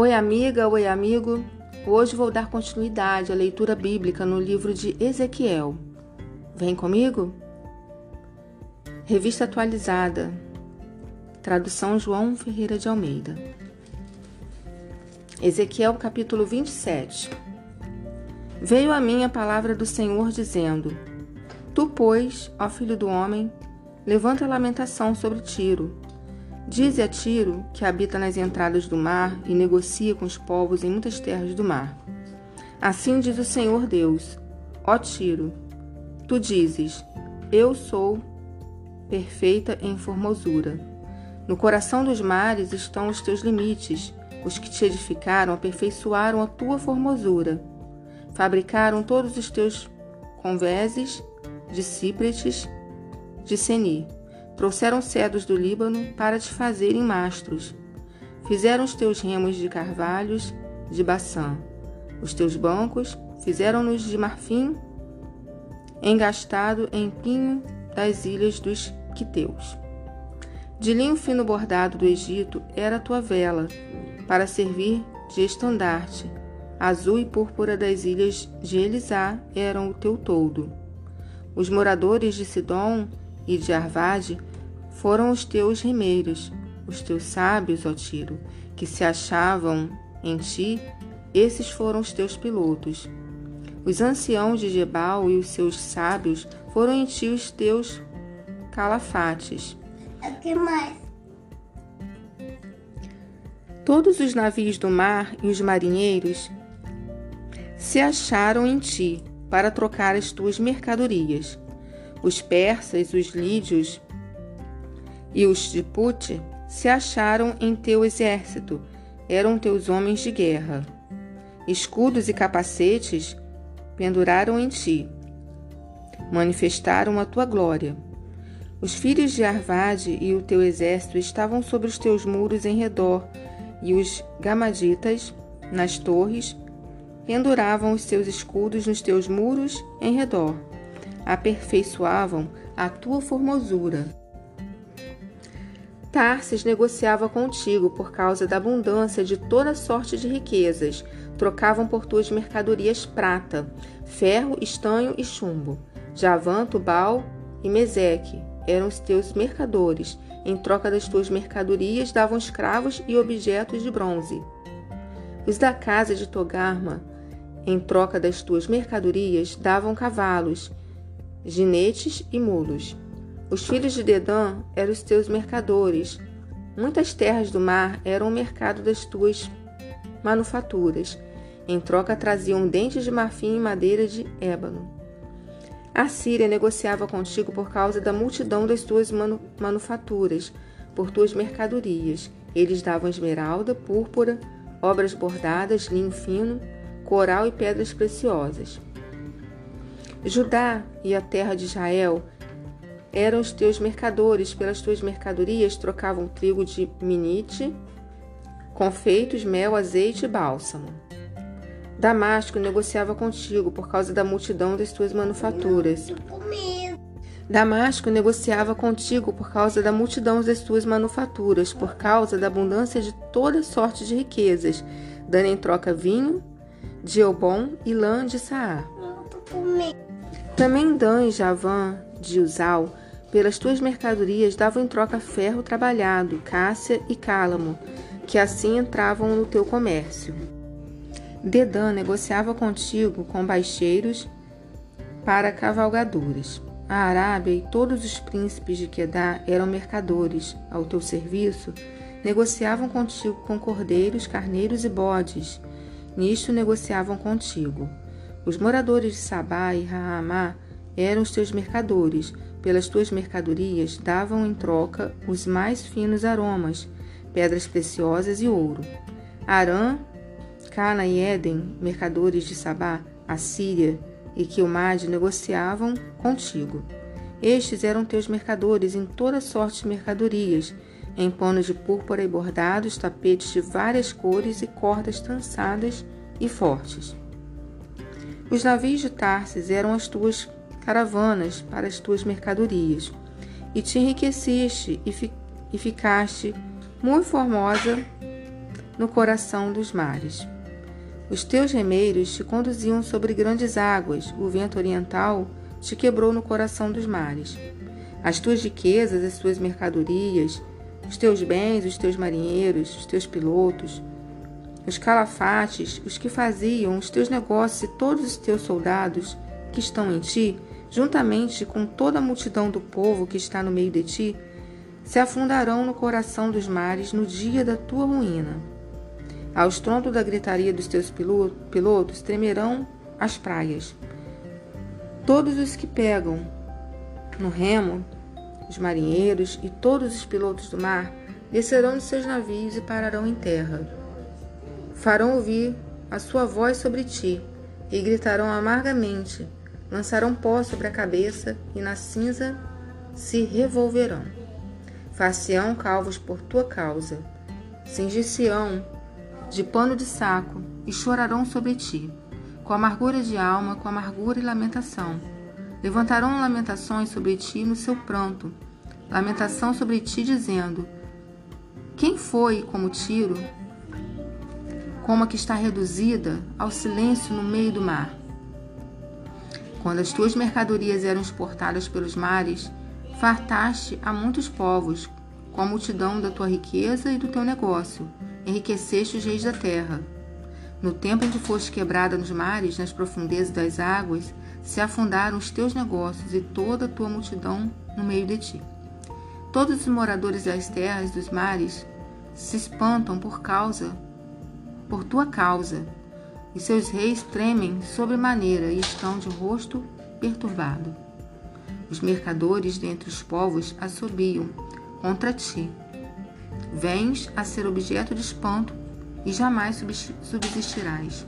Oi, amiga, oi, amigo. Hoje vou dar continuidade à leitura bíblica no livro de Ezequiel. Vem comigo? Revista atualizada. Tradução João Ferreira de Almeida. Ezequiel capítulo 27. Veio a mim a palavra do Senhor dizendo: Tu, pois, ó filho do homem, levanta a lamentação sobre Tiro Dize a Tiro, que habita nas entradas do mar e negocia com os povos em muitas terras do mar. Assim diz o Senhor Deus: Ó Tiro, tu dizes: Eu sou perfeita em formosura. No coração dos mares estão os teus limites. Os que te edificaram aperfeiçoaram a tua formosura. Fabricaram todos os teus convéses de cípretes de Seni Trouxeram cedros do Líbano para te fazerem mastros. Fizeram os teus remos de carvalhos de Baçã. Os teus bancos fizeram-nos de marfim engastado em pinho das ilhas dos Quiteus. De linho fino bordado do Egito era a tua vela, para servir de estandarte. Azul e púrpura das ilhas de Elisá eram o teu toldo. Os moradores de Sidom e de Arvade foram os teus remeiros, os teus sábios, ó Tiro, que se achavam em ti, esses foram os teus pilotos. Os anciãos de Jebal e os seus sábios foram em ti os teus calafates. O que mais? Todos os navios do mar e os marinheiros se acharam em ti para trocar as tuas mercadorias. Os persas, os lídios e os de se acharam em teu exército, eram teus homens de guerra. Escudos e capacetes penduraram em ti, manifestaram a tua glória. Os filhos de Arvade e o teu exército estavam sobre os teus muros em redor, e os gamaditas, nas torres, penduravam os seus escudos nos teus muros em redor aperfeiçoavam a tua formosura. Tarsis negociava contigo por causa da abundância de toda sorte de riquezas. Trocavam por tuas mercadorias prata, ferro, estanho e chumbo. Javã, Tubal e Meseque eram os teus mercadores. Em troca das tuas mercadorias davam escravos e objetos de bronze. Os da casa de Togarma, em troca das tuas mercadorias, davam cavalos ginetes e mulos. Os filhos de Dedã eram os teus mercadores. Muitas terras do mar eram o mercado das tuas manufaturas. Em troca traziam dentes de marfim e madeira de ébano. A Síria negociava contigo por causa da multidão das tuas manu manufaturas, por tuas mercadorias. Eles davam esmeralda, púrpura, obras bordadas, linho fino, coral e pedras preciosas. Judá e a terra de Israel eram os teus mercadores, pelas tuas mercadorias trocavam trigo de minite, confeitos, mel, azeite e bálsamo. Damasco negociava contigo por causa da multidão das tuas manufaturas. Damasco negociava contigo por causa da multidão das tuas manufaturas, por causa da abundância de toda sorte de riquezas, dando em troca vinho de Elbom e lã de Saar. Também Dan e Javã de Uzal, pelas tuas mercadorias, davam em troca ferro trabalhado, cássia e cálamo, que assim entravam no teu comércio. Dedã negociava contigo com baixeiros para cavalgaduras. A Arábia e todos os príncipes de Quedá eram mercadores ao teu serviço, negociavam contigo com cordeiros, carneiros e bodes. Nisto negociavam contigo. Os moradores de Sabá e Raamá eram os teus mercadores. Pelas tuas mercadorias davam em troca os mais finos aromas, pedras preciosas e ouro. Arã, Cana e Éden, mercadores de Sabá, Assíria e Quilmade negociavam contigo. Estes eram teus mercadores em toda sorte de mercadorias, em panos de púrpura e bordados, tapetes de várias cores e cordas trançadas e fortes. Os navios de Tarsis eram as tuas caravanas para as tuas mercadorias, e te enriqueceste e, fi e ficaste muito formosa no coração dos mares. Os teus remeiros te conduziam sobre grandes águas, o vento oriental te quebrou no coração dos mares. As tuas riquezas, as tuas mercadorias, os teus bens, os teus marinheiros, os teus pilotos, os calafates, os que faziam os teus negócios e todos os teus soldados que estão em ti, juntamente com toda a multidão do povo que está no meio de ti, se afundarão no coração dos mares no dia da tua ruína. Ao estrondo da gritaria dos teus pilotos tremerão as praias. Todos os que pegam no remo, os marinheiros e todos os pilotos do mar descerão de seus navios e pararão em terra. Farão ouvir a sua voz sobre ti e gritarão amargamente, lançarão pó sobre a cabeça e na cinza se revolverão. Far-se-ão calvos por tua causa, cingir-se-ão de pano de saco e chorarão sobre ti, com amargura de alma, com amargura e lamentação. Levantarão lamentações sobre ti no seu pranto, lamentação sobre ti, dizendo: Quem foi como tiro, como a que está reduzida ao silêncio no meio do mar? Quando as tuas mercadorias eram exportadas pelos mares, Fartaste a muitos povos, com a multidão da tua riqueza e do teu negócio, enriqueceste os reis da terra. No tempo em que foste quebrada nos mares, nas profundezas das águas, se afundaram os teus negócios e toda a tua multidão no meio de ti. Todos os moradores das terras dos mares se espantam por causa, por tua causa, e seus reis tremem sobremaneira e estão de rosto perturbado. Os mercadores dentre os povos assobiam contra ti. Vens a ser objeto de espanto e jamais subsistirás.